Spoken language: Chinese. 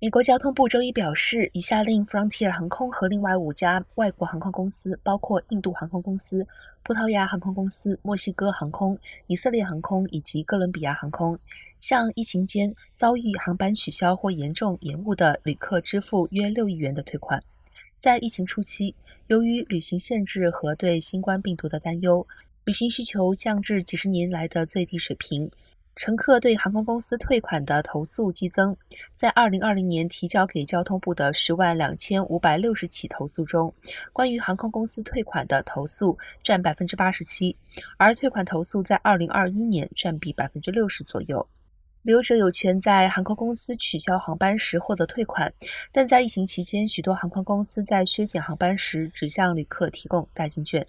美国交通部周一表示，已下令 Frontier 航空和另外五家外国航空公司，包括印度航空公司、葡萄牙航空公司、墨西哥航空、以色列航空以及哥伦比亚航空，向疫情间遭遇航班取消或严重延误的旅客支付约六亿元的退款。在疫情初期，由于旅行限制和对新冠病毒的担忧，旅行需求降至几十年来的最低水平。乘客对航空公司退款的投诉激增，在二零二零年提交给交通部的十万两千五百六十起投诉中，关于航空公司退款的投诉占百分之八十七，而退款投诉在二零二一年占比百分之六十左右。旅游者有权在航空公司取消航班时获得退款，但在疫情期间，许多航空公司在削减航班时只向旅客提供代金券。